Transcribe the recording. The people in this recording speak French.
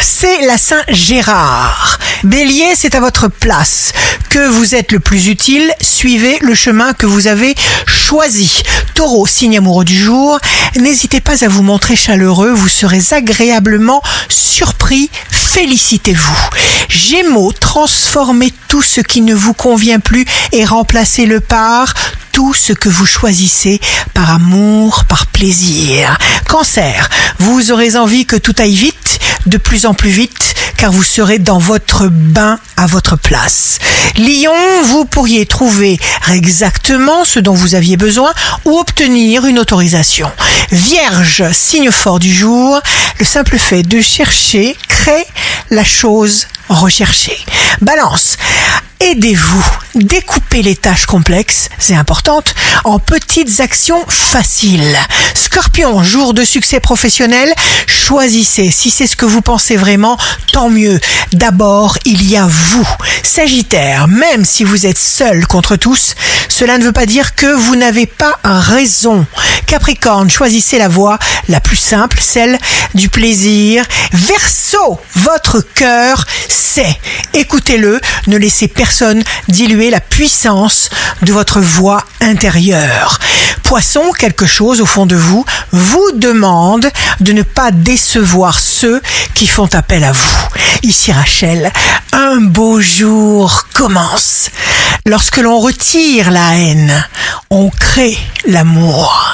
c'est la Saint Gérard. Bélier, c'est à votre place que vous êtes le plus utile. Suivez le chemin que vous avez choisi. Taureau, signe amoureux du jour, n'hésitez pas à vous montrer chaleureux, vous serez agréablement surpris. Félicitez-vous. Gémeaux, transformez tout ce qui ne vous convient plus et remplacez-le par tout ce que vous choisissez par amour, par plaisir. Cancer, vous aurez envie que tout aille vite, de plus en plus vite, car vous serez dans votre bain à votre place. Lion, vous pourriez trouver exactement ce dont vous aviez besoin ou obtenir une autorisation. Vierge, signe fort du jour, le simple fait de chercher crée la chose recherchée. Balance, aidez-vous. Découpez les tâches complexes et importantes en petites actions faciles. Scorpion, jour de succès professionnel, choisissez. Si c'est ce que vous pensez vraiment, tant mieux. D'abord, il y a vous. Sagittaire, même si vous êtes seul contre tous, cela ne veut pas dire que vous n'avez pas raison. Capricorne, choisissez la voie la plus simple, celle du plaisir. Verseau, votre cœur sait. Écoutez-le, ne laissez personne diluer la puissance de votre voix intérieure. Quelque chose au fond de vous vous demande de ne pas décevoir ceux qui font appel à vous. Ici Rachel, un beau jour commence. Lorsque l'on retire la haine, on crée l'amour.